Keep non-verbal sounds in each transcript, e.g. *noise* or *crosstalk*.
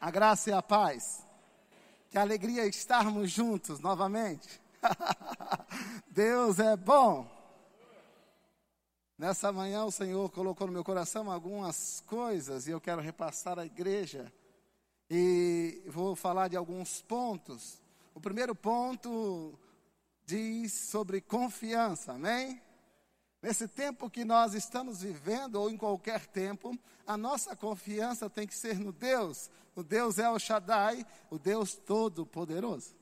A graça e a paz. Que alegria estarmos juntos novamente. *laughs* Deus é bom. Nessa manhã o Senhor colocou no meu coração algumas coisas e eu quero repassar à igreja. E vou falar de alguns pontos. O primeiro ponto diz sobre confiança, amém? Nesse tempo que nós estamos vivendo, ou em qualquer tempo, a nossa confiança tem que ser no Deus. O Deus é o Shaddai, o Deus Todo-Poderoso.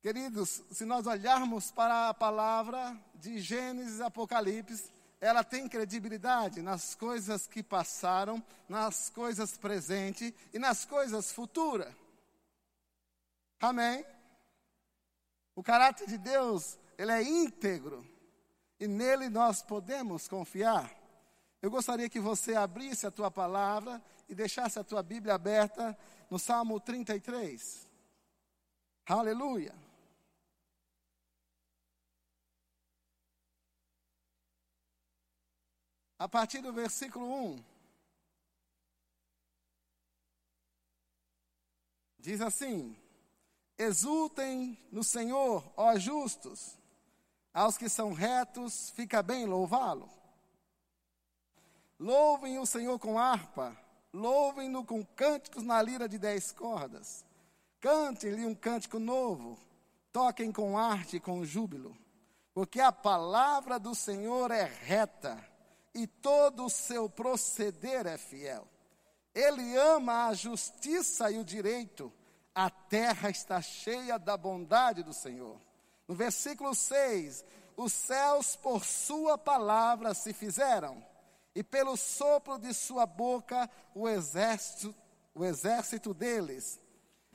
Queridos, se nós olharmos para a palavra de Gênesis e Apocalipse, ela tem credibilidade nas coisas que passaram, nas coisas presentes e nas coisas futuras. Amém? O caráter de Deus ele é íntegro e nele nós podemos confiar. Eu gostaria que você abrisse a tua palavra e deixasse a tua Bíblia aberta no Salmo 33. Aleluia. A partir do versículo 1. Diz assim: Exultem no Senhor, ó justos aos que são retos, fica bem louvá-lo. Louvem o Senhor com harpa, louvem-no com cânticos na lira de dez cordas. Cantem-lhe um cântico novo, toquem com arte e com júbilo, porque a palavra do Senhor é reta e todo o seu proceder é fiel. Ele ama a justiça e o direito, a terra está cheia da bondade do Senhor. No versículo 6, os céus por sua palavra se fizeram, e pelo sopro de sua boca o exército, o exército deles.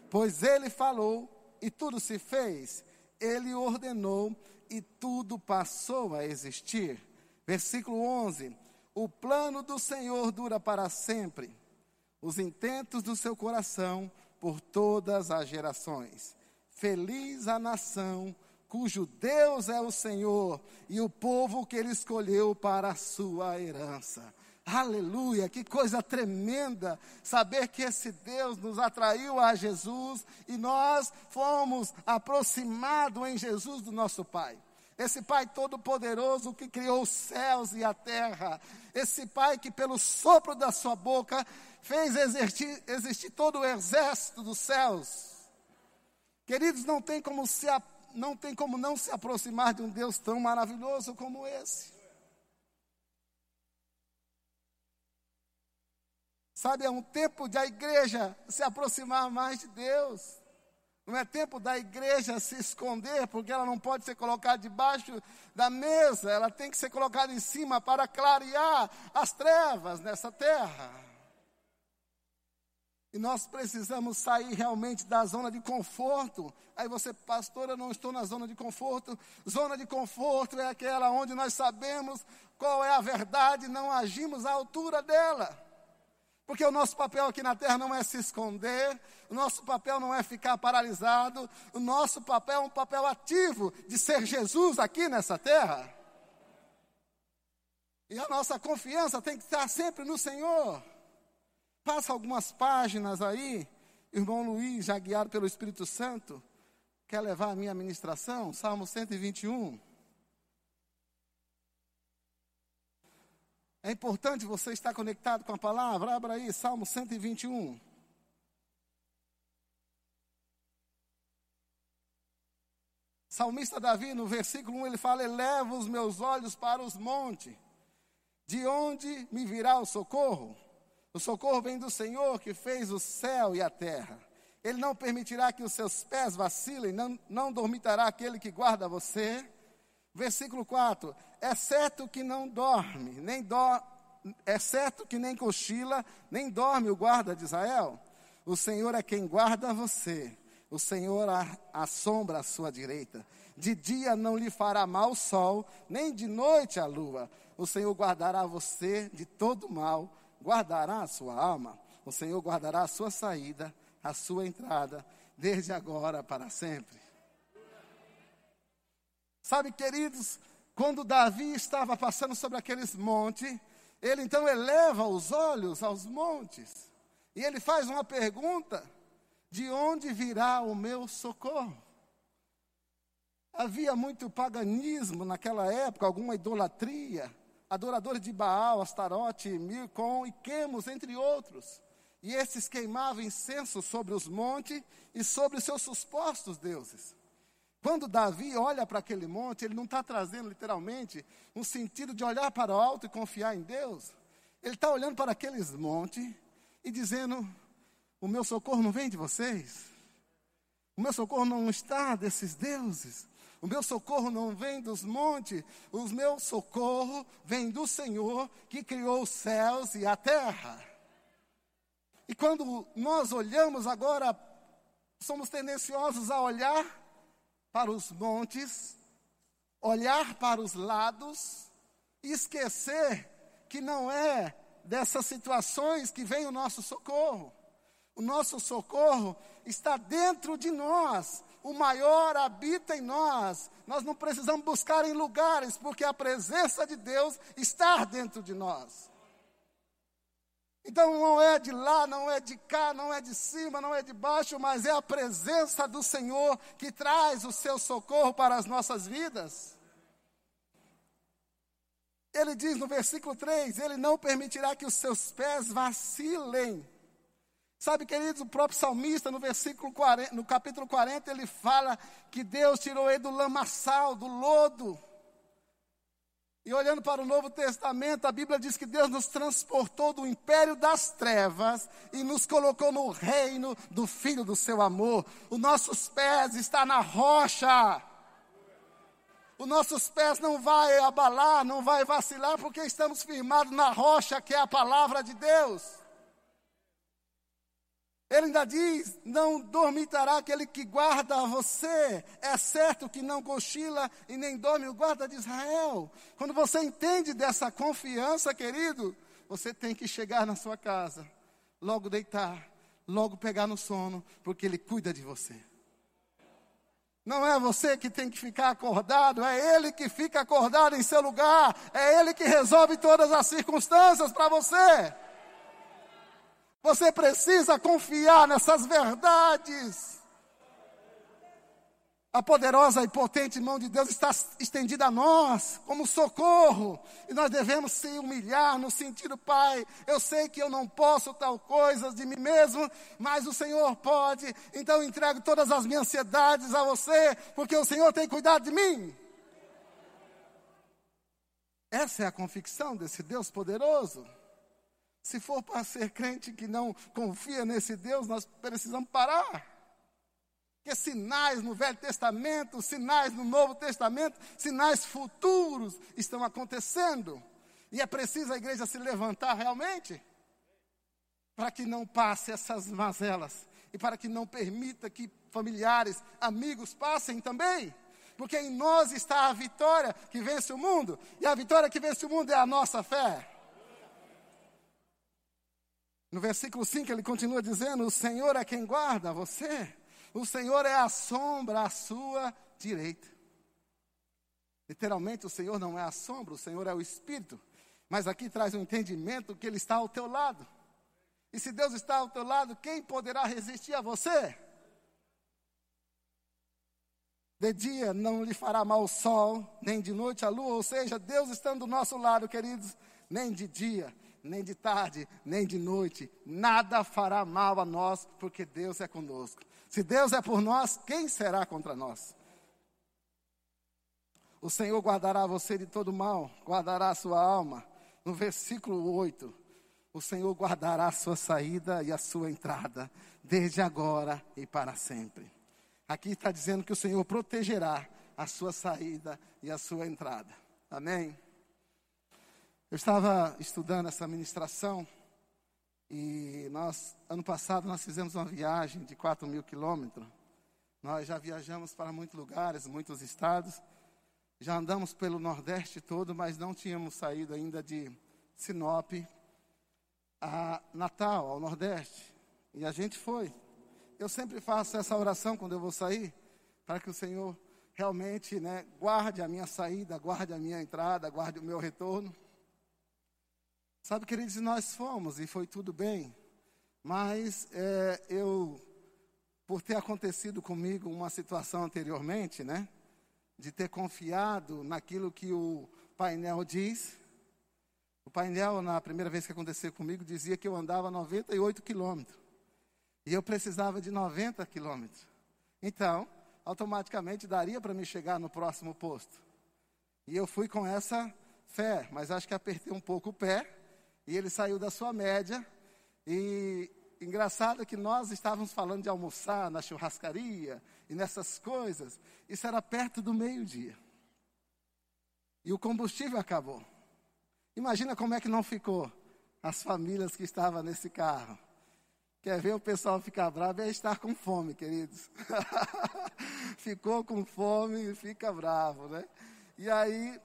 Pois ele falou e tudo se fez, ele ordenou e tudo passou a existir. Versículo 11: O plano do Senhor dura para sempre, os intentos do seu coração por todas as gerações. Feliz a nação cujo Deus é o Senhor e o povo que ele escolheu para a sua herança. Aleluia, que coisa tremenda saber que esse Deus nos atraiu a Jesus e nós fomos aproximados em Jesus do nosso Pai. Esse Pai todo-poderoso que criou os céus e a terra. Esse Pai que, pelo sopro da sua boca, fez existir, existir todo o exército dos céus. Queridos, não tem como se aproximar não tem como não se aproximar de um Deus tão maravilhoso como esse. Sabe, é um tempo de a igreja se aproximar mais de Deus. Não é tempo da igreja se esconder, porque ela não pode ser colocada debaixo da mesa, ela tem que ser colocada em cima para clarear as trevas nessa terra. E nós precisamos sair realmente da zona de conforto. Aí você, pastor, eu não estou na zona de conforto. Zona de conforto é aquela onde nós sabemos qual é a verdade, não agimos à altura dela. Porque o nosso papel aqui na terra não é se esconder, o nosso papel não é ficar paralisado, o nosso papel é um papel ativo de ser Jesus aqui nessa terra. E a nossa confiança tem que estar sempre no Senhor. Passa algumas páginas aí, irmão Luiz, já guiado pelo Espírito Santo, quer levar a minha ministração? Salmo 121. É importante você estar conectado com a palavra. Abra aí, Salmo 121. Salmista Davi, no versículo 1, ele fala: Eleva os meus olhos para os montes, de onde me virá o socorro? O socorro vem do Senhor que fez o céu e a terra. Ele não permitirá que os seus pés vacilem, não, não dormitará aquele que guarda você. Versículo 4: É certo que não dorme, nem do, é certo que nem cochila, nem dorme o guarda de Israel. O Senhor é quem guarda você. O Senhor assombra a sua direita. De dia não lhe fará mal o sol, nem de noite a lua. O Senhor guardará você de todo mal guardará a sua alma, o Senhor guardará a sua saída, a sua entrada, desde agora para sempre. Sabe, queridos, quando Davi estava passando sobre aqueles montes, Ele então eleva os olhos aos montes e ele faz uma pergunta: de onde virá o meu socorro? Havia muito paganismo naquela época, alguma idolatria, adoradores de Baal, Astarote, Mircom e Quemos, entre outros. E esses queimavam incenso sobre os montes e sobre os seus supostos deuses. Quando Davi olha para aquele monte, ele não está trazendo literalmente um sentido de olhar para o alto e confiar em Deus. Ele está olhando para aqueles montes e dizendo: O meu socorro não vem de vocês. O meu socorro não está desses deuses. O meu socorro não vem dos montes. O meu socorro vem do Senhor que criou os céus e a terra. E quando nós olhamos agora, somos tendenciosos a olhar para os montes, olhar para os lados e esquecer que não é dessas situações que vem o nosso socorro. O nosso socorro está dentro de nós. O maior habita em nós. Nós não precisamos buscar em lugares, porque a presença de Deus está dentro de nós. Então não é de lá, não é de cá, não é de cima, não é de baixo, mas é a presença do Senhor que traz o seu socorro para as nossas vidas. Ele diz no versículo 3: Ele não permitirá que os seus pés vacilem. Sabe, queridos, o próprio salmista, no versículo 40, no capítulo 40, ele fala que Deus tirou ele do lamaçal, do lodo. E olhando para o Novo Testamento, a Bíblia diz que Deus nos transportou do império das trevas e nos colocou no reino do Filho do seu amor. Os nossos pés estão na rocha. Os nossos pés não vai abalar, não vai vacilar, porque estamos firmados na rocha que é a palavra de Deus. Ele ainda diz: Não dormitará aquele que guarda você. É certo que não cochila e nem dorme o guarda de Israel. Quando você entende dessa confiança, querido, você tem que chegar na sua casa, logo deitar, logo pegar no sono, porque Ele cuida de você. Não é você que tem que ficar acordado, é Ele que fica acordado em seu lugar, é Ele que resolve todas as circunstâncias para você. Você precisa confiar nessas verdades. A poderosa e potente mão de Deus está estendida a nós como socorro, e nós devemos se humilhar no sentido, Pai, eu sei que eu não posso tal coisa de mim mesmo, mas o Senhor pode, então entrego todas as minhas ansiedades a você, porque o Senhor tem cuidado de mim. Essa é a convicção desse Deus poderoso. Se for para ser crente que não confia nesse Deus, nós precisamos parar. Porque sinais no Velho Testamento, sinais no Novo Testamento, sinais futuros estão acontecendo. E é preciso a igreja se levantar realmente para que não passe essas mazelas e para que não permita que familiares, amigos passem também. Porque em nós está a vitória que vence o mundo, e a vitória que vence o mundo é a nossa fé. No versículo 5 ele continua dizendo: O Senhor é quem guarda você, o Senhor é a sombra à sua direita. Literalmente, o Senhor não é a sombra, o Senhor é o Espírito. Mas aqui traz o um entendimento que Ele está ao teu lado. E se Deus está ao teu lado, quem poderá resistir a você? De dia não lhe fará mal o sol, nem de noite a lua, ou seja, Deus estando do nosso lado, queridos, nem de dia nem de tarde, nem de noite, nada fará mal a nós, porque Deus é conosco. Se Deus é por nós, quem será contra nós? O Senhor guardará você de todo mal, guardará a sua alma. No versículo 8, o Senhor guardará a sua saída e a sua entrada, desde agora e para sempre. Aqui está dizendo que o Senhor protegerá a sua saída e a sua entrada. Amém? Eu estava estudando essa ministração e nós, ano passado, nós fizemos uma viagem de 4 mil quilômetros. Nós já viajamos para muitos lugares, muitos estados. Já andamos pelo Nordeste todo, mas não tínhamos saído ainda de Sinop a Natal, ao Nordeste. E a gente foi. Eu sempre faço essa oração quando eu vou sair, para que o Senhor realmente né, guarde a minha saída, guarde a minha entrada, guarde o meu retorno. Sabe, queridos, nós fomos e foi tudo bem, mas é, eu, por ter acontecido comigo uma situação anteriormente, né, de ter confiado naquilo que o painel diz, o painel, na primeira vez que aconteceu comigo, dizia que eu andava 98 quilômetros. E eu precisava de 90 quilômetros. Então, automaticamente daria para me chegar no próximo posto. E eu fui com essa fé, mas acho que apertei um pouco o pé e ele saiu da sua média. E engraçado que nós estávamos falando de almoçar na churrascaria e nessas coisas. Isso era perto do meio-dia. E o combustível acabou. Imagina como é que não ficou as famílias que estavam nesse carro. Quer ver o pessoal ficar bravo é estar com fome, queridos. *laughs* Ficou com fome e fica bravo, né? E aí,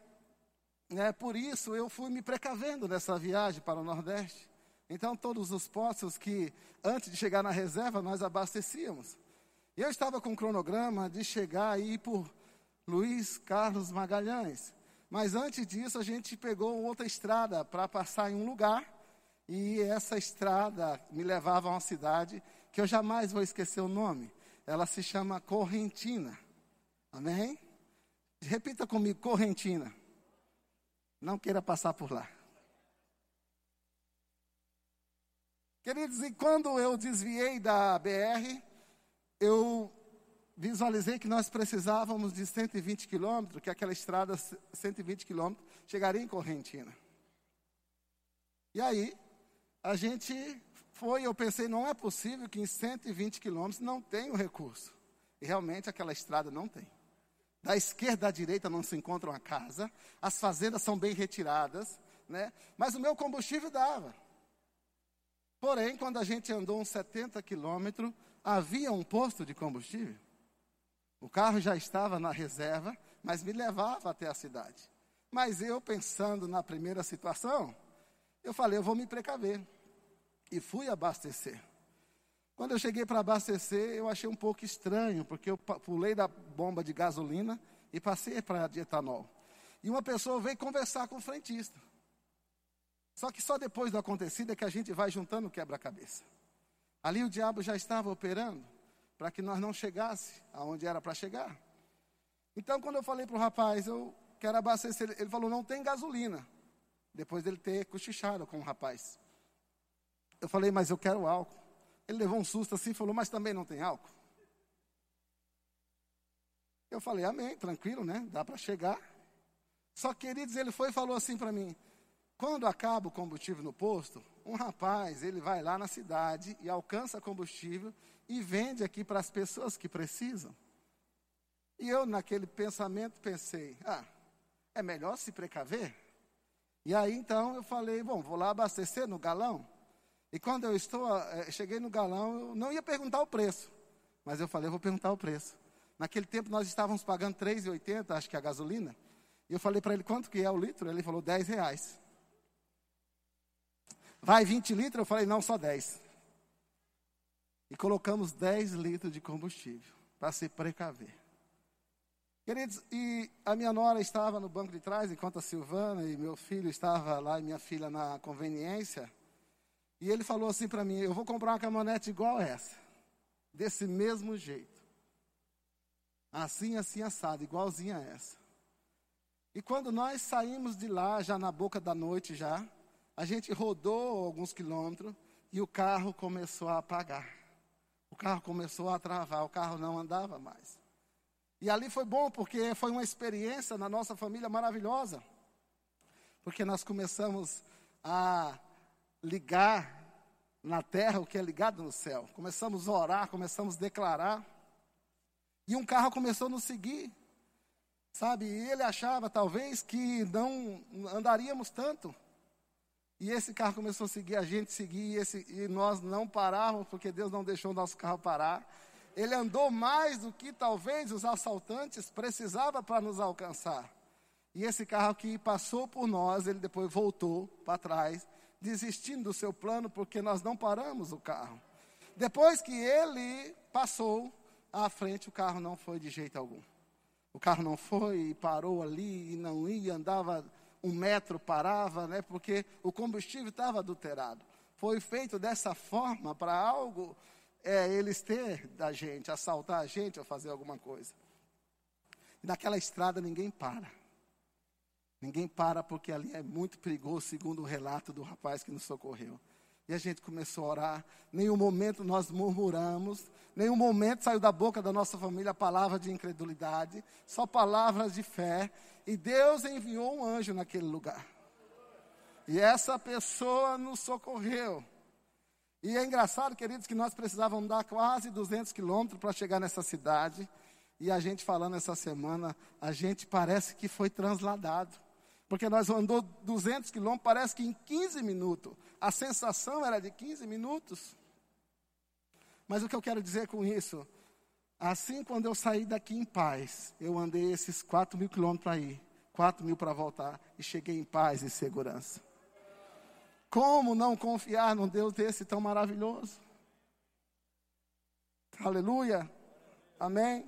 né, por isso eu fui me precavendo nessa viagem para o Nordeste. Então, todos os postos que, antes de chegar na reserva, nós abastecíamos. Eu estava com um cronograma de chegar aí por Luiz Carlos Magalhães. Mas antes disso, a gente pegou outra estrada para passar em um lugar. E essa estrada me levava a uma cidade que eu jamais vou esquecer o nome. Ela se chama Correntina. Amém? Repita comigo, Correntina. Não queira passar por lá. Queridos, e quando eu desviei da BR, eu visualizei que nós precisávamos de 120 quilômetros, que aquela estrada 120 quilômetros chegaria em Correntina. E aí, a gente foi, eu pensei, não é possível que em 120 quilômetros não tenha o recurso. E realmente aquela estrada não tem. Da esquerda à direita não se encontra uma casa, as fazendas são bem retiradas, né? mas o meu combustível dava. Porém, quando a gente andou uns 70 quilômetros, havia um posto de combustível. O carro já estava na reserva, mas me levava até a cidade. Mas eu, pensando na primeira situação, eu falei, eu vou me precaver. E fui abastecer. Quando eu cheguei para abastecer, eu achei um pouco estranho, porque eu pulei da bomba de gasolina e passei para de etanol. E uma pessoa veio conversar com o frentista. Só que só depois do acontecido é que a gente vai juntando o quebra-cabeça. Ali o diabo já estava operando para que nós não chegasse aonde era para chegar. Então, quando eu falei para o rapaz, eu quero abastecer, ele falou, não tem gasolina. Depois dele ter cochichado com o rapaz. Eu falei, mas eu quero álcool. Ele levou um susto assim e falou, mas também não tem álcool. Eu falei, amém, tranquilo, né? Dá para chegar. Só que, queridos, ele foi e falou assim para mim: quando acaba o combustível no posto, um rapaz, ele vai lá na cidade e alcança combustível e vende aqui para as pessoas que precisam. E eu, naquele pensamento, pensei: ah, é melhor se precaver? E aí então eu falei: bom, vou lá abastecer no galão. E quando eu estou, eh, cheguei no galão, eu não ia perguntar o preço, mas eu falei: eu vou perguntar o preço. Naquele tempo nós estávamos pagando R$ 3,80, acho que a gasolina. E eu falei para ele: quanto que é o litro? Ele falou: 10 reais. Vai 20 litros? Eu falei: não, só 10 e colocamos 10 litros de combustível para se precaver. Queridos, e a minha nora estava no banco de trás, enquanto a Silvana e meu filho estava lá e minha filha na conveniência. E ele falou assim para mim: Eu vou comprar uma caminhonete igual essa, desse mesmo jeito. Assim, assim, assado, igualzinha a essa. E quando nós saímos de lá, já na boca da noite, já, a gente rodou alguns quilômetros e o carro começou a apagar o carro começou a travar, o carro não andava mais. E ali foi bom, porque foi uma experiência na nossa família maravilhosa. Porque nós começamos a ligar na terra o que é ligado no céu. Começamos a orar, começamos a declarar. E um carro começou a nos seguir. Sabe? E ele achava talvez que não andaríamos tanto. E esse carro começou a seguir, a gente seguir, e, esse, e nós não parávamos, porque Deus não deixou o nosso carro parar. Ele andou mais do que talvez os assaltantes precisavam para nos alcançar. E esse carro que passou por nós, ele depois voltou para trás, desistindo do seu plano, porque nós não paramos o carro. Depois que ele passou à frente, o carro não foi de jeito algum. O carro não foi e parou ali e não ia, andava um metro parava, né? Porque o combustível estava adulterado. Foi feito dessa forma para algo é, eles ter da gente, assaltar a gente ou fazer alguma coisa. Naquela estrada ninguém para. Ninguém para porque ali é muito perigoso, segundo o relato do rapaz que nos socorreu. E a gente começou a orar. Nenhum momento nós murmuramos, nenhum momento saiu da boca da nossa família palavra de incredulidade, só palavras de fé. E Deus enviou um anjo naquele lugar. E essa pessoa nos socorreu. E é engraçado, queridos, que nós precisávamos dar quase 200 quilômetros para chegar nessa cidade. E a gente falando essa semana, a gente parece que foi transladado. Porque nós andou 200 quilômetros, parece que em 15 minutos. A sensação era de 15 minutos. Mas o que eu quero dizer com isso? Assim, quando eu saí daqui em paz, eu andei esses 4 mil quilômetros para ir, 4 mil para voltar, e cheguei em paz e segurança. Como não confiar num Deus desse tão maravilhoso? Aleluia. Amém.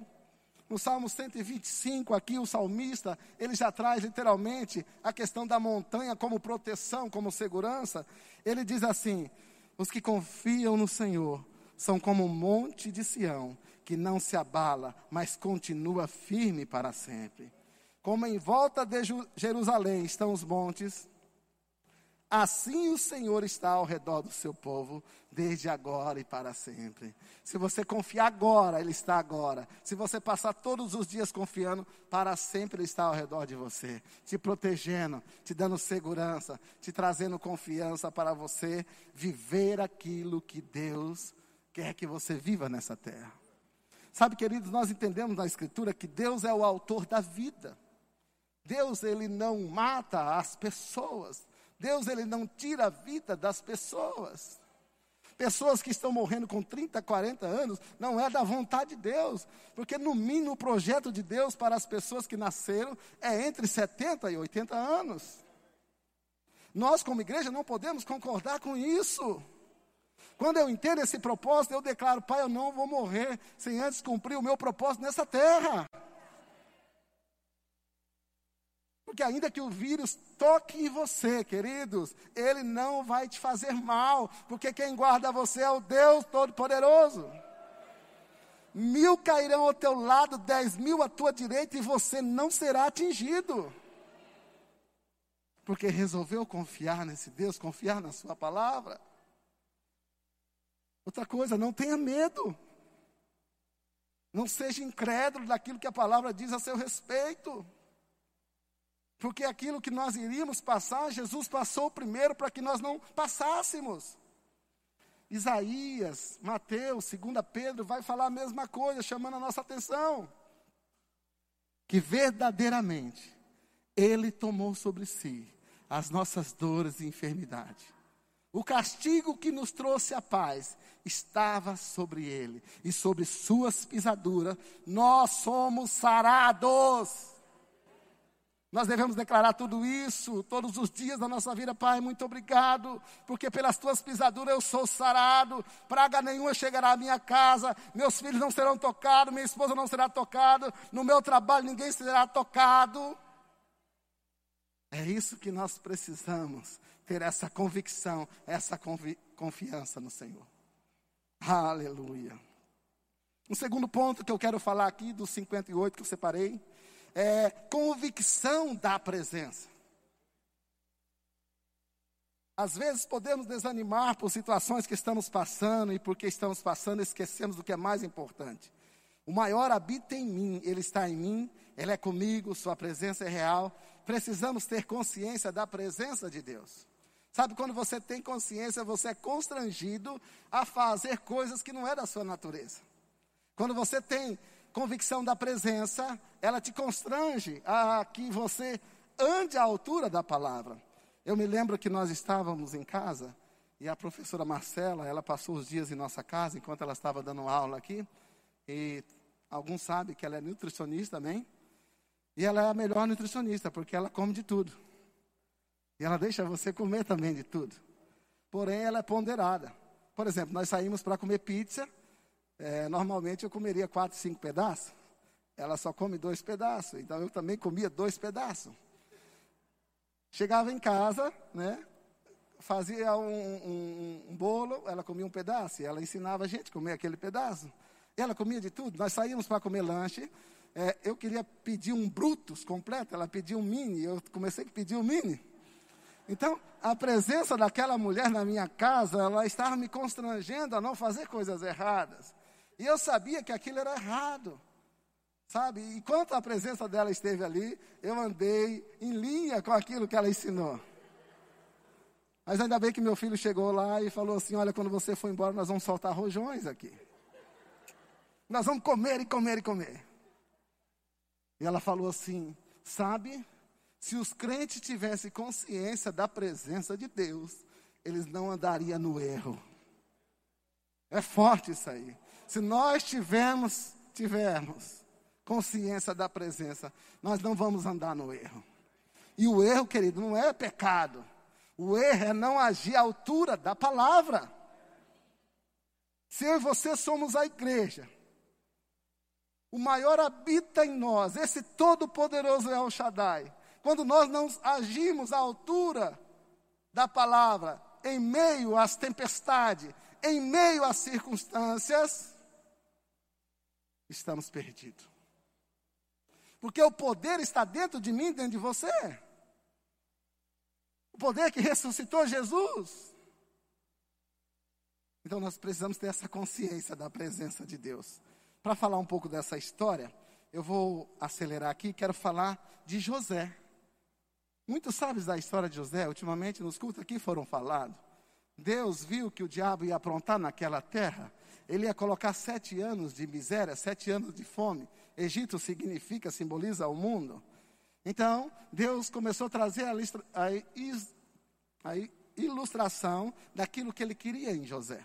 No Salmo 125, aqui o salmista, ele já traz literalmente a questão da montanha como proteção, como segurança. Ele diz assim: Os que confiam no Senhor são como um monte de Sião, que não se abala, mas continua firme para sempre. Como em volta de Jerusalém estão os montes, Assim o Senhor está ao redor do seu povo, desde agora e para sempre. Se você confiar agora, Ele está agora. Se você passar todos os dias confiando, para sempre Ele está ao redor de você, te protegendo, te dando segurança, te trazendo confiança para você viver aquilo que Deus quer que você viva nessa terra. Sabe, queridos, nós entendemos na Escritura que Deus é o autor da vida. Deus, Ele não mata as pessoas. Deus ele não tira a vida das pessoas. Pessoas que estão morrendo com 30, 40 anos, não é da vontade de Deus, porque no mínimo o projeto de Deus para as pessoas que nasceram é entre 70 e 80 anos. Nós, como igreja, não podemos concordar com isso. Quando eu entendo esse propósito, eu declaro, Pai, eu não vou morrer sem antes cumprir o meu propósito nessa terra. Porque ainda que o vírus toque em você, queridos, ele não vai te fazer mal, porque quem guarda você é o Deus Todo-Poderoso. Mil cairão ao teu lado, dez mil à tua direita, e você não será atingido. Porque resolveu confiar nesse Deus, confiar na Sua palavra. Outra coisa, não tenha medo. Não seja incrédulo daquilo que a palavra diz a seu respeito. Porque aquilo que nós iríamos passar, Jesus passou primeiro para que nós não passássemos. Isaías, Mateus, 2 Pedro vai falar a mesma coisa, chamando a nossa atenção. Que verdadeiramente Ele tomou sobre si as nossas dores e enfermidade. O castigo que nos trouxe a paz estava sobre Ele, e sobre Suas pisaduras nós somos sarados. Nós devemos declarar tudo isso todos os dias da nossa vida, Pai. Muito obrigado, porque pelas tuas pisaduras eu sou sarado. Praga nenhuma chegará à minha casa, meus filhos não serão tocados, minha esposa não será tocada, no meu trabalho ninguém será tocado. É isso que nós precisamos, ter essa convicção, essa convi confiança no Senhor. Aleluia. Um segundo ponto que eu quero falar aqui, dos 58 que eu separei é, convicção da presença. Às vezes podemos desanimar por situações que estamos passando e porque estamos passando esquecemos do que é mais importante. O maior habita em mim, ele está em mim, ele é comigo, sua presença é real. Precisamos ter consciência da presença de Deus. Sabe quando você tem consciência, você é constrangido a fazer coisas que não é da sua natureza. Quando você tem convicção da presença, ela te constrange a que você ande à altura da palavra. Eu me lembro que nós estávamos em casa e a professora Marcela, ela passou os dias em nossa casa enquanto ela estava dando aula aqui. E alguns sabem que ela é nutricionista também. E ela é a melhor nutricionista porque ela come de tudo. E ela deixa você comer também de tudo. Porém, ela é ponderada. Por exemplo, nós saímos para comer pizza é, normalmente eu comeria quatro, cinco pedaços. Ela só come dois pedaços, então eu também comia dois pedaços. Chegava em casa, né? Fazia um, um, um bolo, ela comia um pedaço, e ela ensinava a gente a comer aquele pedaço. Ela comia de tudo. Nós saímos para comer lanche. É, eu queria pedir um Brutus completo, ela pediu um mini, eu comecei a pedir um mini. Então, a presença daquela mulher na minha casa, ela estava me constrangendo a não fazer coisas erradas. E eu sabia que aquilo era errado. Sabe? Enquanto a presença dela esteve ali, eu andei em linha com aquilo que ela ensinou. Mas ainda bem que meu filho chegou lá e falou assim: Olha, quando você for embora, nós vamos soltar rojões aqui. Nós vamos comer e comer e comer. E ela falou assim: Sabe, se os crentes tivessem consciência da presença de Deus, eles não andariam no erro. É forte isso aí. Se nós tivermos, tivermos consciência da presença, nós não vamos andar no erro. E o erro, querido, não é pecado. O erro é não agir à altura da palavra. Se eu e você somos a igreja, o maior habita em nós, esse todo-poderoso é o Shaddai. Quando nós não agimos à altura da palavra, em meio às tempestades, em meio às circunstâncias, estamos perdidos. Porque o poder está dentro de mim, dentro de você. O poder que ressuscitou Jesus. Então nós precisamos ter essa consciência da presença de Deus. Para falar um pouco dessa história, eu vou acelerar aqui, quero falar de José. Muitos sabem da história de José, ultimamente nos cultos aqui foram falados. Deus viu que o diabo ia aprontar naquela terra, ele ia colocar sete anos de miséria, sete anos de fome. Egito significa, simboliza o mundo. Então, Deus começou a trazer a, a, a ilustração daquilo que ele queria em José.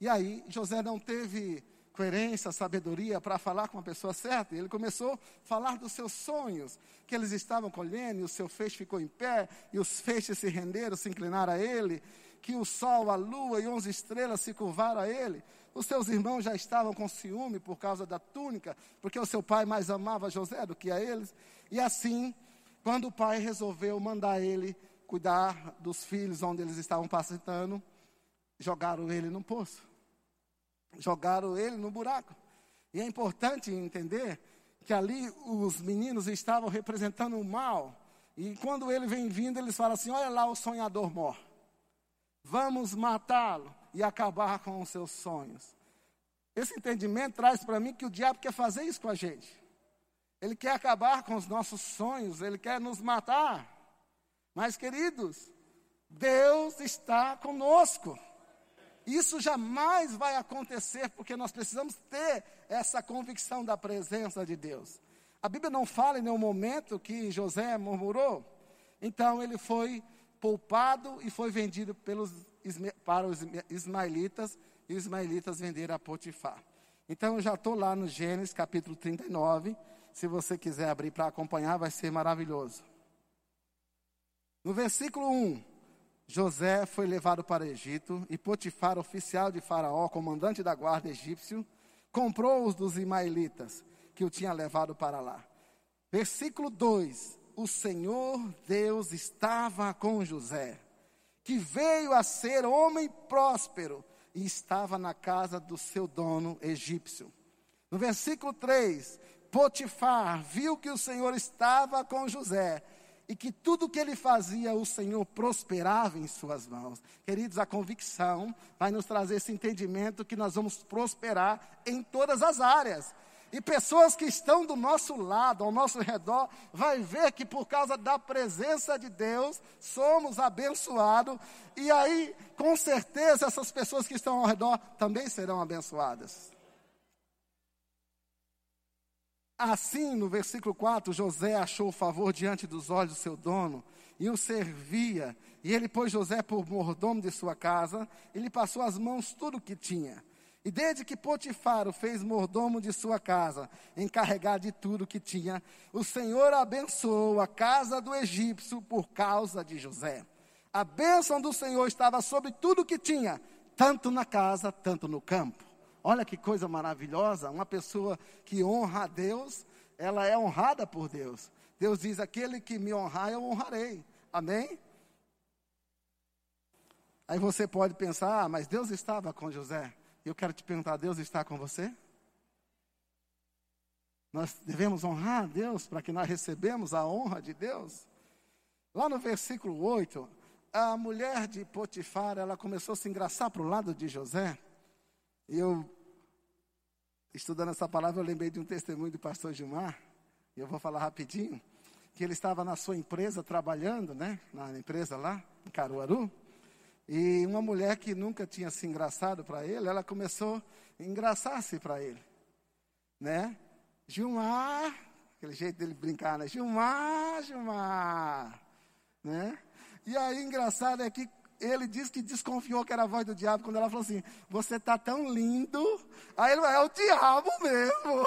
E aí, José não teve coerência, sabedoria para falar com a pessoa certa. Ele começou a falar dos seus sonhos, que eles estavam colhendo, e o seu feixe ficou em pé, e os feixes se renderam, se inclinaram a ele, que o sol, a lua e onze estrelas se curvaram a ele. Os seus irmãos já estavam com ciúme por causa da túnica, porque o seu pai mais amava José do que a eles. E assim, quando o pai resolveu mandar ele cuidar dos filhos onde eles estavam passando, jogaram ele no poço jogaram ele no buraco. E é importante entender que ali os meninos estavam representando o mal. E quando ele vem vindo, eles falam assim: Olha lá o sonhador mor. Vamos matá-lo e acabar com os seus sonhos. Esse entendimento traz para mim que o diabo quer fazer isso com a gente. Ele quer acabar com os nossos sonhos, ele quer nos matar. Mas, queridos, Deus está conosco. Isso jamais vai acontecer porque nós precisamos ter essa convicção da presença de Deus. A Bíblia não fala em nenhum momento que José murmurou. Então ele foi poupado e foi vendido pelos, para os ismaelitas e os ismaelitas venderam a Potifar. Então eu já estou lá no Gênesis capítulo 39. Se você quiser abrir para acompanhar, vai ser maravilhoso. No versículo 1, José foi levado para o Egito e Potifar, oficial de Faraó, comandante da guarda egípcio, comprou-os dos Ismaelitas que o tinha levado para lá. Versículo 2: O Senhor Deus estava com José, que veio a ser homem próspero e estava na casa do seu dono egípcio. No versículo 3, Potifar viu que o Senhor estava com José e que tudo que ele fazia, o Senhor prosperava em suas mãos. Queridos, a convicção vai nos trazer esse entendimento que nós vamos prosperar em todas as áreas. E pessoas que estão do nosso lado, ao nosso redor, vai ver que por causa da presença de Deus, somos abençoados. E aí, com certeza, essas pessoas que estão ao redor também serão abençoadas. Assim, no versículo 4, José achou favor diante dos olhos do seu dono e o servia. E ele pôs José por mordomo de sua casa, e lhe passou as mãos tudo o que tinha. E desde que Potifar o fez mordomo de sua casa, encarregado de tudo que tinha, o Senhor abençoou a casa do egípcio por causa de José. A bênção do Senhor estava sobre tudo que tinha, tanto na casa, tanto no campo. Olha que coisa maravilhosa, uma pessoa que honra a Deus, ela é honrada por Deus. Deus diz: aquele que me honrar, eu honrarei. Amém? Aí você pode pensar, ah, mas Deus estava com José. Eu quero te perguntar, Deus está com você? Nós devemos honrar a Deus para que nós recebemos a honra de Deus. Lá no versículo 8, a mulher de Potifar, ela começou a se engraçar para o lado de José. E eu, estudando essa palavra, eu lembrei de um testemunho do pastor Gilmar, e eu vou falar rapidinho, que ele estava na sua empresa trabalhando, né, na empresa lá, em Caruaru, e uma mulher que nunca tinha se engraçado para ele, ela começou a engraçar-se para ele, né? Gilmar, aquele jeito dele brincar, né? Gilmar, Gilmar, né? E aí, engraçado é que ele disse que desconfiou que era a voz do diabo quando ela falou assim: Você está tão lindo. Aí ele é o diabo mesmo.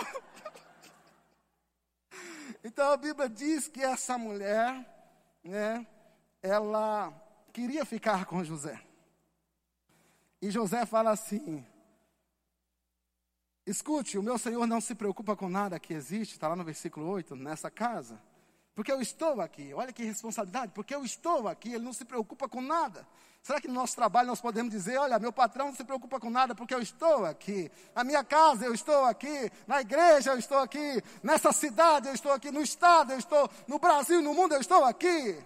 *laughs* então a Bíblia diz que essa mulher, né, ela queria ficar com José. E José fala assim: Escute, o meu Senhor não se preocupa com nada que existe, está lá no versículo 8, nessa casa. Porque eu estou aqui. Olha que responsabilidade. Porque eu estou aqui. Ele não se preocupa com nada. Será que no nosso trabalho nós podemos dizer: olha, meu patrão não se preocupa com nada porque eu estou aqui. Na minha casa eu estou aqui. Na igreja eu estou aqui. Nessa cidade eu estou aqui. No estado eu estou. No Brasil no mundo eu estou aqui.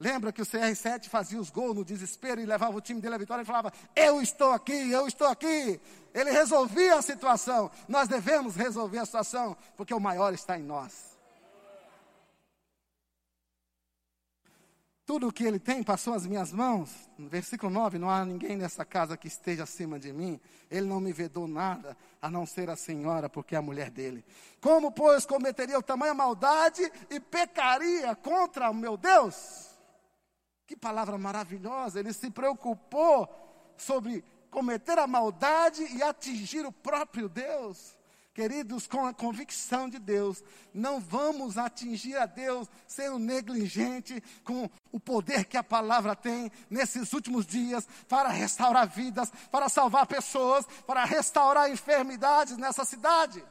Lembra que o CR7 fazia os gols no desespero e levava o time dele à vitória e falava: Eu estou aqui, eu estou aqui. Ele resolvia a situação. Nós devemos resolver a situação porque o maior está em nós. Tudo o que ele tem passou às minhas mãos. No versículo 9: Não há ninguém nessa casa que esteja acima de mim. Ele não me vedou nada, a não ser a senhora, porque é a mulher dele. Como, pois, cometeria o tamanha maldade e pecaria contra o meu Deus? Que palavra maravilhosa! Ele se preocupou sobre cometer a maldade e atingir o próprio Deus. Queridos, com a convicção de Deus, não vamos atingir a Deus sendo negligente com o poder que a palavra tem nesses últimos dias para restaurar vidas, para salvar pessoas, para restaurar enfermidades nessa cidade.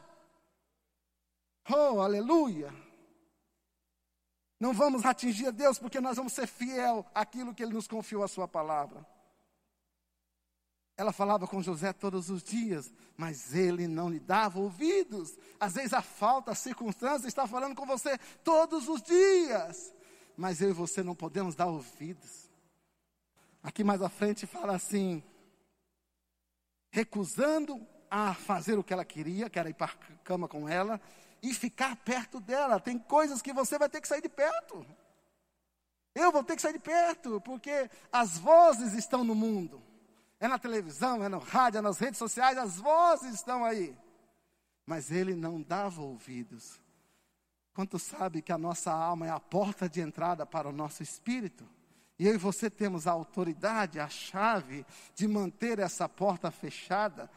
Oh, aleluia! Não vamos atingir a Deus porque nós vamos ser fiel àquilo que Ele nos confiou a Sua palavra. Ela falava com José todos os dias, mas ele não lhe dava ouvidos. Às vezes a falta, a circunstância está falando com você todos os dias, mas eu e você não podemos dar ouvidos. Aqui mais à frente fala assim: recusando a fazer o que ela queria, que era ir para a cama com ela, e ficar perto dela. Tem coisas que você vai ter que sair de perto. Eu vou ter que sair de perto, porque as vozes estão no mundo. É na televisão, é no rádio, é nas redes sociais, as vozes estão aí. Mas ele não dava ouvidos. Quanto sabe que a nossa alma é a porta de entrada para o nosso espírito? E eu e você temos a autoridade, a chave de manter essa porta fechada.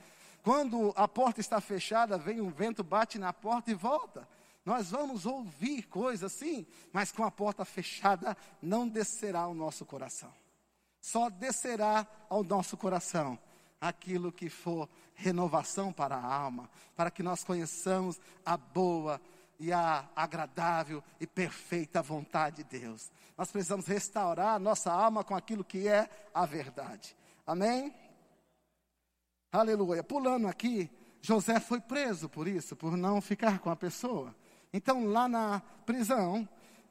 Quando a porta está fechada, vem um vento, bate na porta e volta. Nós vamos ouvir coisas assim, mas com a porta fechada não descerá o nosso coração só descerá ao nosso coração aquilo que for renovação para a alma, para que nós conheçamos a boa e a agradável e perfeita vontade de Deus. Nós precisamos restaurar a nossa alma com aquilo que é a verdade. Amém? Aleluia. Pulando aqui, José foi preso por isso, por não ficar com a pessoa. Então, lá na prisão,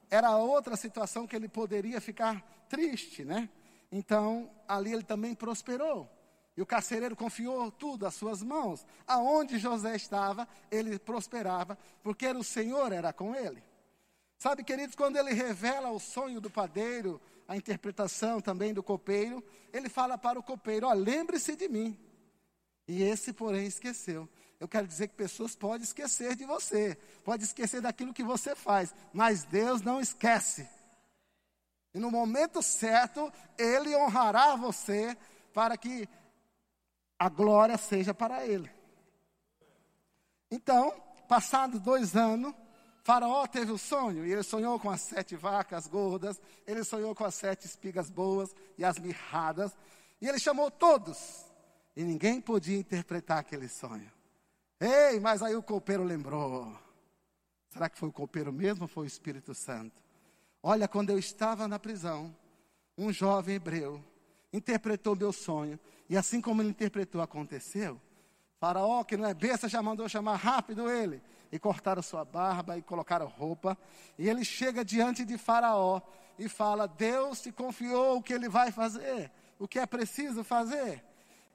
era outra situação que ele poderia ficar triste, né? Então, ali ele também prosperou. E o carcereiro confiou tudo às suas mãos. Aonde José estava, ele prosperava, porque o Senhor era com ele. Sabe, queridos, quando ele revela o sonho do padeiro, a interpretação também do copeiro, ele fala para o copeiro: ó, lembre-se de mim. E esse, porém, esqueceu. Eu quero dizer que pessoas podem esquecer de você, pode esquecer daquilo que você faz, mas Deus não esquece. E no momento certo, Ele honrará você para que a glória seja para Ele. Então, passados dois anos, Faraó teve o sonho, e ele sonhou com as sete vacas gordas, ele sonhou com as sete espigas boas e as mirradas, e ele chamou todos, e ninguém podia interpretar aquele sonho. Ei, mas aí o copeiro lembrou. Será que foi o copeiro mesmo ou foi o Espírito Santo? Olha, quando eu estava na prisão, um jovem hebreu interpretou meu sonho, e assim como ele interpretou, aconteceu. Faraó, que não é besta, já mandou chamar rápido ele. E cortaram sua barba e colocaram roupa. E ele chega diante de Faraó e fala: Deus te confiou o que ele vai fazer, o que é preciso fazer.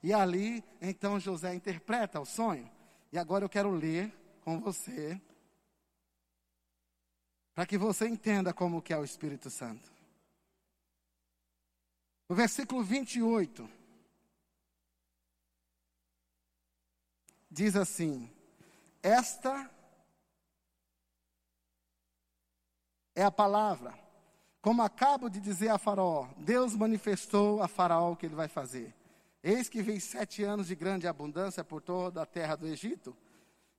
E ali, então, José interpreta o sonho. E agora eu quero ler com você, para que você entenda como que é o Espírito Santo. No versículo 28, diz assim: Esta é a palavra. Como acabo de dizer a Faraó, Deus manifestou a Faraó o que ele vai fazer. Eis que vem sete anos de grande abundância por toda a terra do Egito.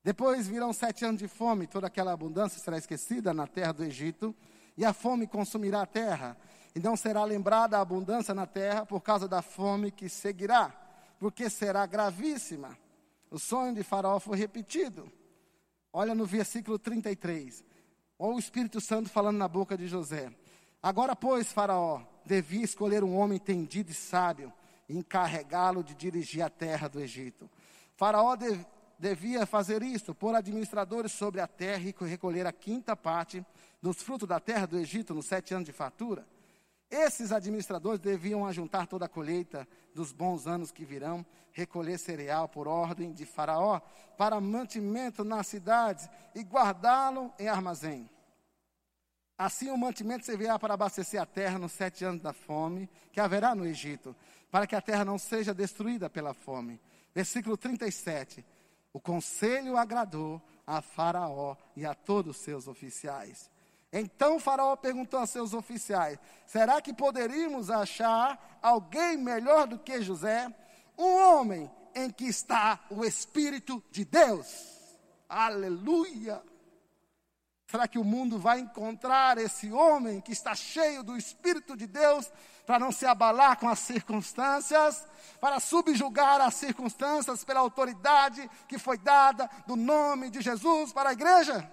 Depois virão sete anos de fome, toda aquela abundância será esquecida na terra do Egito, e a fome consumirá a terra, e não será lembrada a abundância na terra por causa da fome que seguirá, porque será gravíssima. O sonho de Faraó foi repetido. Olha no versículo 33. Olha o Espírito Santo falando na boca de José. Agora, pois, Faraó devia escolher um homem entendido e sábio e encarregá-lo de dirigir a terra do Egito. Faraó de, devia fazer isto, pôr administradores sobre a terra e recolher a quinta parte dos frutos da terra do Egito nos sete anos de fatura. Esses administradores deviam ajuntar toda a colheita dos bons anos que virão, recolher cereal por ordem de Faraó, para mantimento nas cidades e guardá-lo em armazém. Assim o mantimento servirá para abastecer a terra nos sete anos da fome que haverá no Egito, para que a terra não seja destruída pela fome. Versículo 37. O conselho agradou a Faraó e a todos os seus oficiais. Então Faraó perguntou a seus oficiais: Será que poderíamos achar alguém melhor do que José? Um homem em que está o Espírito de Deus. Aleluia! Será que o mundo vai encontrar esse homem que está cheio do Espírito de Deus para não se abalar com as circunstâncias, para subjugar as circunstâncias pela autoridade que foi dada do nome de Jesus para a igreja?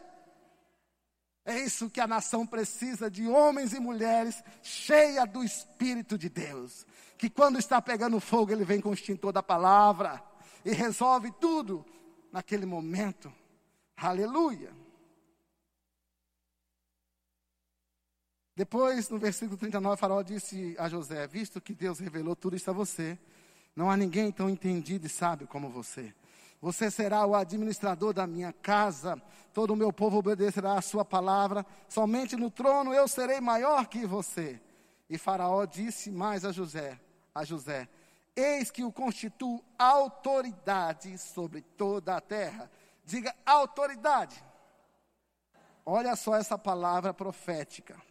É isso que a nação precisa de homens e mulheres cheia do Espírito de Deus. Que quando está pegando fogo, ele vem com o extintor da palavra e resolve tudo naquele momento. Aleluia. Depois, no versículo 39, Faraó disse a José: Visto que Deus revelou tudo isso a você, não há ninguém tão entendido e sábio como você. Você será o administrador da minha casa, todo o meu povo obedecerá a sua palavra, somente no trono eu serei maior que você. E Faraó disse mais a José, a José: Eis que o constituo autoridade sobre toda a terra. Diga autoridade. Olha só essa palavra profética.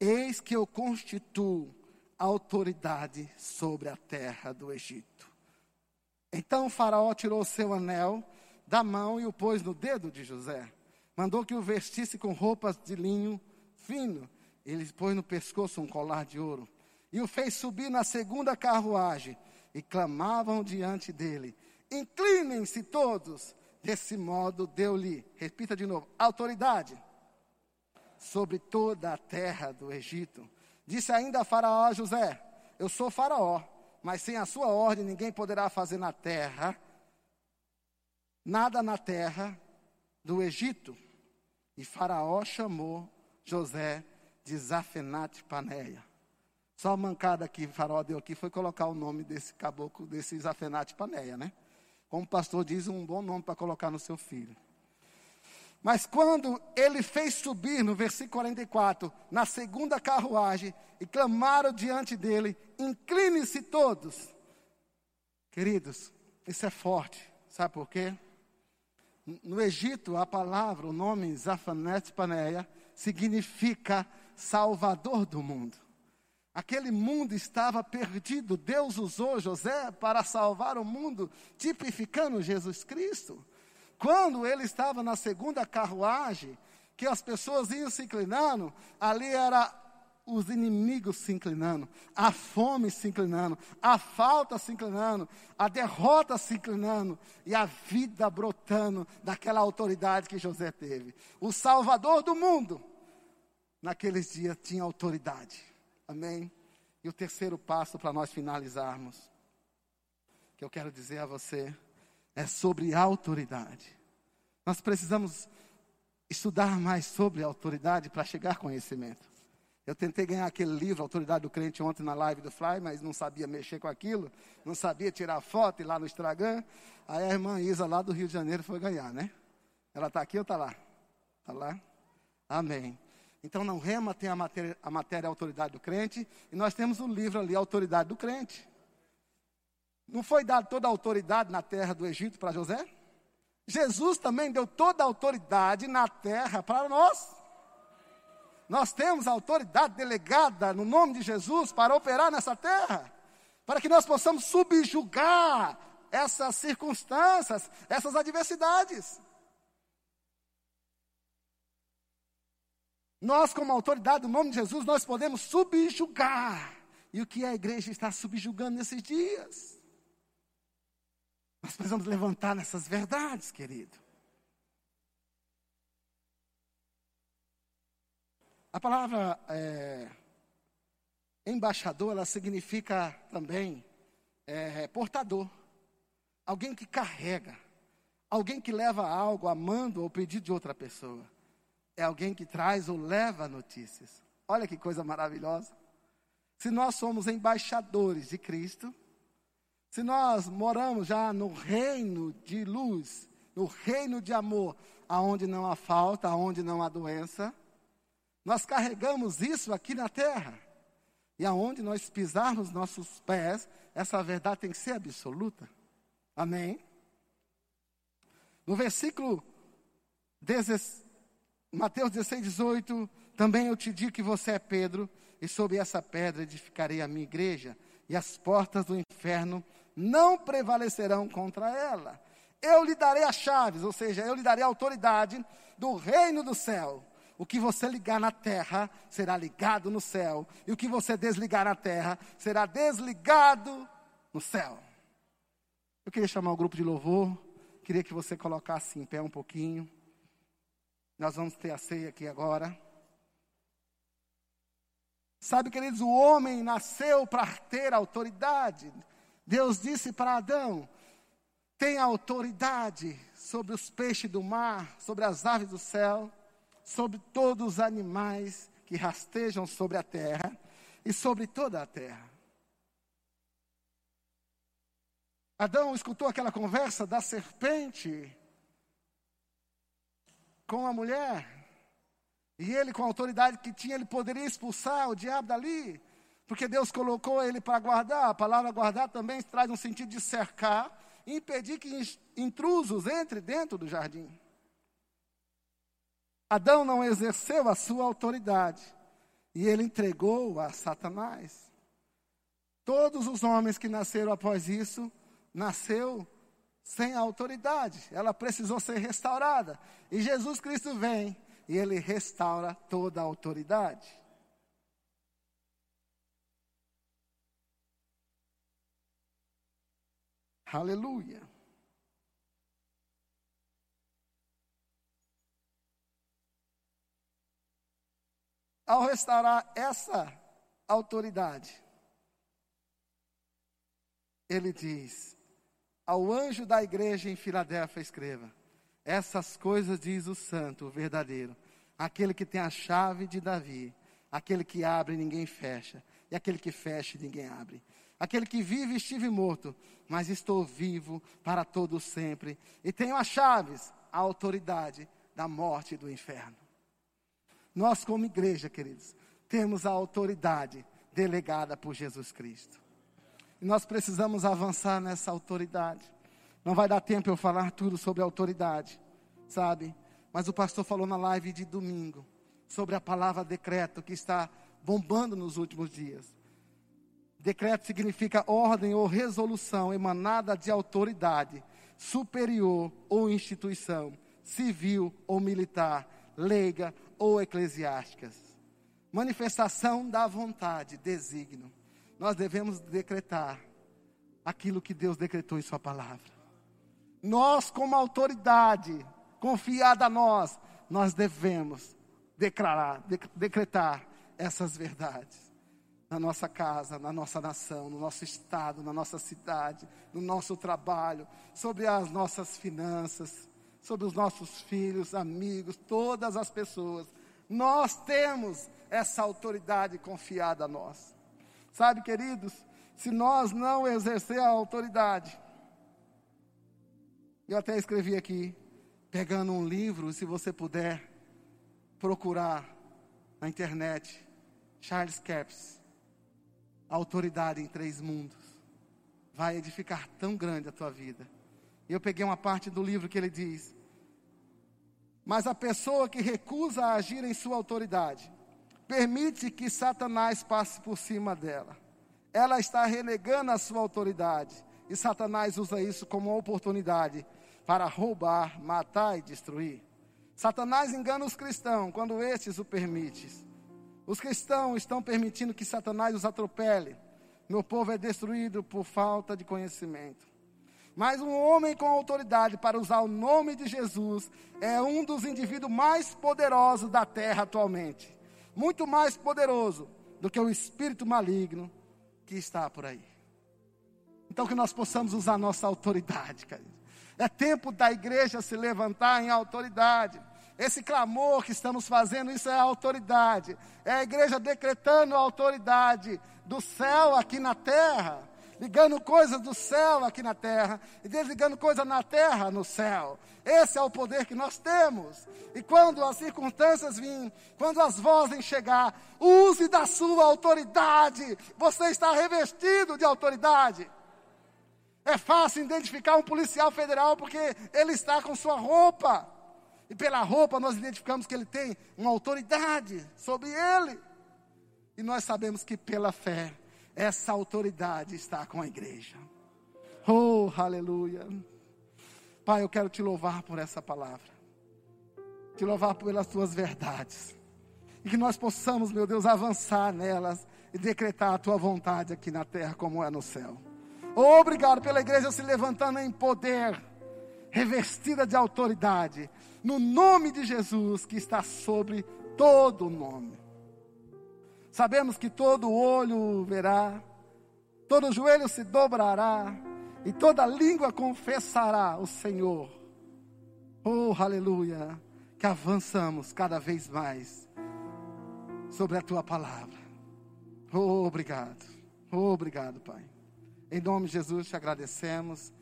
Eis que eu constituo autoridade sobre a terra do Egito. Então faraó tirou seu anel da mão e o pôs no dedo de José. Mandou que o vestisse com roupas de linho fino. Ele pôs no pescoço um colar de ouro. E o fez subir na segunda carruagem. E clamavam diante dele: Inclinem-se todos. Desse modo deu-lhe, repita de novo, autoridade sobre toda a terra do Egito. Disse ainda a Faraó a José: Eu sou Faraó mas sem a sua ordem ninguém poderá fazer na terra, nada na terra do Egito. E Faraó chamou José de Zafenate Paneia. Só a mancada que Faraó deu aqui foi colocar o nome desse caboclo, desse Zafenate Paneia, né? Como o pastor diz, um bom nome para colocar no seu filho. Mas quando ele fez subir, no versículo 44, na segunda carruagem, e clamaram diante dele: incline-se todos. Queridos, isso é forte, sabe por quê? No Egito, a palavra, o nome Zafanet Paneia, significa Salvador do mundo. Aquele mundo estava perdido. Deus usou José para salvar o mundo, tipificando Jesus Cristo. Quando ele estava na segunda carruagem, que as pessoas iam se inclinando, ali era os inimigos se inclinando, a fome se inclinando, a falta se inclinando, a derrota se inclinando e a vida brotando daquela autoridade que José teve. O Salvador do mundo, naqueles dias, tinha autoridade. Amém? E o terceiro passo para nós finalizarmos, que eu quero dizer a você, é sobre autoridade. Nós precisamos estudar mais sobre autoridade para chegar conhecimento. Eu tentei ganhar aquele livro, Autoridade do Crente, ontem na live do Fly, mas não sabia mexer com aquilo, não sabia tirar foto e lá no Instagram. Aí a irmã Isa, lá do Rio de Janeiro, foi ganhar, né? Ela está aqui ou está lá? Está lá? Amém. Então, não rema tem a matéria, a matéria Autoridade do Crente, e nós temos o livro ali, Autoridade do Crente. Não foi dado toda a autoridade na terra do Egito para José? Jesus também deu toda a autoridade na terra para nós. Nós temos a autoridade delegada no nome de Jesus para operar nessa terra, para que nós possamos subjugar essas circunstâncias, essas adversidades. Nós, como autoridade do nome de Jesus, nós podemos subjugar. E o que a igreja está subjugando nesses dias? Nós precisamos levantar nessas verdades, querido. A palavra é, embaixador, ela significa também é, portador. Alguém que carrega. Alguém que leva algo a mando ou pedido de outra pessoa. É alguém que traz ou leva notícias. Olha que coisa maravilhosa. Se nós somos embaixadores de Cristo, se nós moramos já no reino de luz, no reino de amor, aonde não há falta, aonde não há doença, nós carregamos isso aqui na terra. E aonde nós pisarmos nossos pés, essa verdade tem que ser absoluta. Amém? No versículo 10, Mateus 16, 18, também eu te digo que você é Pedro, e sobre essa pedra edificarei a minha igreja, e as portas do inferno não prevalecerão contra ela. Eu lhe darei as chaves, ou seja, eu lhe darei a autoridade do reino do céu. O que você ligar na terra será ligado no céu, e o que você desligar na terra será desligado no céu. Eu queria chamar o grupo de louvor, queria que você colocasse em pé um pouquinho. Nós vamos ter a ceia aqui agora. Sabe, queridos, o homem nasceu para ter autoridade. Deus disse para Adão: tem autoridade sobre os peixes do mar, sobre as aves do céu, sobre todos os animais que rastejam sobre a terra e sobre toda a terra. Adão escutou aquela conversa da serpente com a mulher, e ele, com a autoridade que tinha, ele poderia expulsar o diabo dali, porque Deus colocou ele para guardar. A palavra guardar também traz um sentido de cercar impedir que intrusos entrem dentro do jardim. Adão não exerceu a sua autoridade e ele entregou a Satanás. Todos os homens que nasceram após isso, nasceu sem autoridade. Ela precisou ser restaurada. E Jesus Cristo vem e ele restaura toda a autoridade. Aleluia. Ao restaurar essa autoridade, ele diz: ao anjo da igreja em Filadélfia, escreva: Essas coisas diz o santo, o verdadeiro, aquele que tem a chave de Davi, aquele que abre ninguém fecha, e aquele que fecha ninguém abre. Aquele que vive estive morto, mas estou vivo para todo sempre, e tenho as chaves, a autoridade da morte e do inferno. Nós, como igreja, queridos, temos a autoridade delegada por Jesus Cristo. E nós precisamos avançar nessa autoridade. Não vai dar tempo eu falar tudo sobre autoridade, sabe? Mas o pastor falou na live de domingo sobre a palavra decreto que está bombando nos últimos dias. Decreto significa ordem ou resolução emanada de autoridade superior ou instituição, civil ou militar, leiga ou eclesiásticas. manifestação da vontade, desígnio, nós devemos decretar aquilo que Deus decretou em Sua palavra. Nós, como autoridade confiada a nós, nós devemos declarar, decretar essas verdades na nossa casa, na nossa nação, no nosso estado, na nossa cidade, no nosso trabalho, sobre as nossas finanças, sobre os nossos filhos, amigos, todas as pessoas. Nós temos essa autoridade confiada a nós. Sabe, queridos, se nós não exercer a autoridade, eu até escrevi aqui, pegando um livro, se você puder procurar na internet, Charles Capps, Autoridade em Três Mundos, vai edificar tão grande a tua vida. E eu peguei uma parte do livro que ele diz: Mas a pessoa que recusa a agir em sua autoridade, permite que Satanás passe por cima dela. Ela está renegando a sua autoridade. E Satanás usa isso como uma oportunidade para roubar, matar e destruir. Satanás engana os cristãos quando estes o permitem. Os cristãos estão permitindo que Satanás os atropele. Meu povo é destruído por falta de conhecimento. Mas um homem com autoridade para usar o nome de Jesus é um dos indivíduos mais poderosos da terra atualmente muito mais poderoso do que o espírito maligno que está por aí. Então que nós possamos usar nossa autoridade, querido. É tempo da igreja se levantar em autoridade. Esse clamor que estamos fazendo, isso é autoridade. É a igreja decretando a autoridade do céu aqui na terra ligando coisas do céu aqui na terra e desligando coisas na terra no céu. Esse é o poder que nós temos. E quando as circunstâncias virem, quando as vozes chegar, use da sua autoridade. Você está revestido de autoridade. É fácil identificar um policial federal porque ele está com sua roupa. E pela roupa nós identificamos que ele tem uma autoridade sobre ele. E nós sabemos que pela fé essa autoridade está com a igreja. Oh, aleluia. Pai, eu quero te louvar por essa palavra. Te louvar pelas tuas verdades. E que nós possamos, meu Deus, avançar nelas e decretar a tua vontade aqui na terra como é no céu. Obrigado pela igreja se levantando em poder, revestida de autoridade, no nome de Jesus que está sobre todo nome. Sabemos que todo olho verá, todo joelho se dobrará e toda língua confessará o Senhor. Oh, aleluia! Que avançamos cada vez mais sobre a tua palavra. Oh, obrigado. Oh, obrigado, Pai. Em nome de Jesus te agradecemos.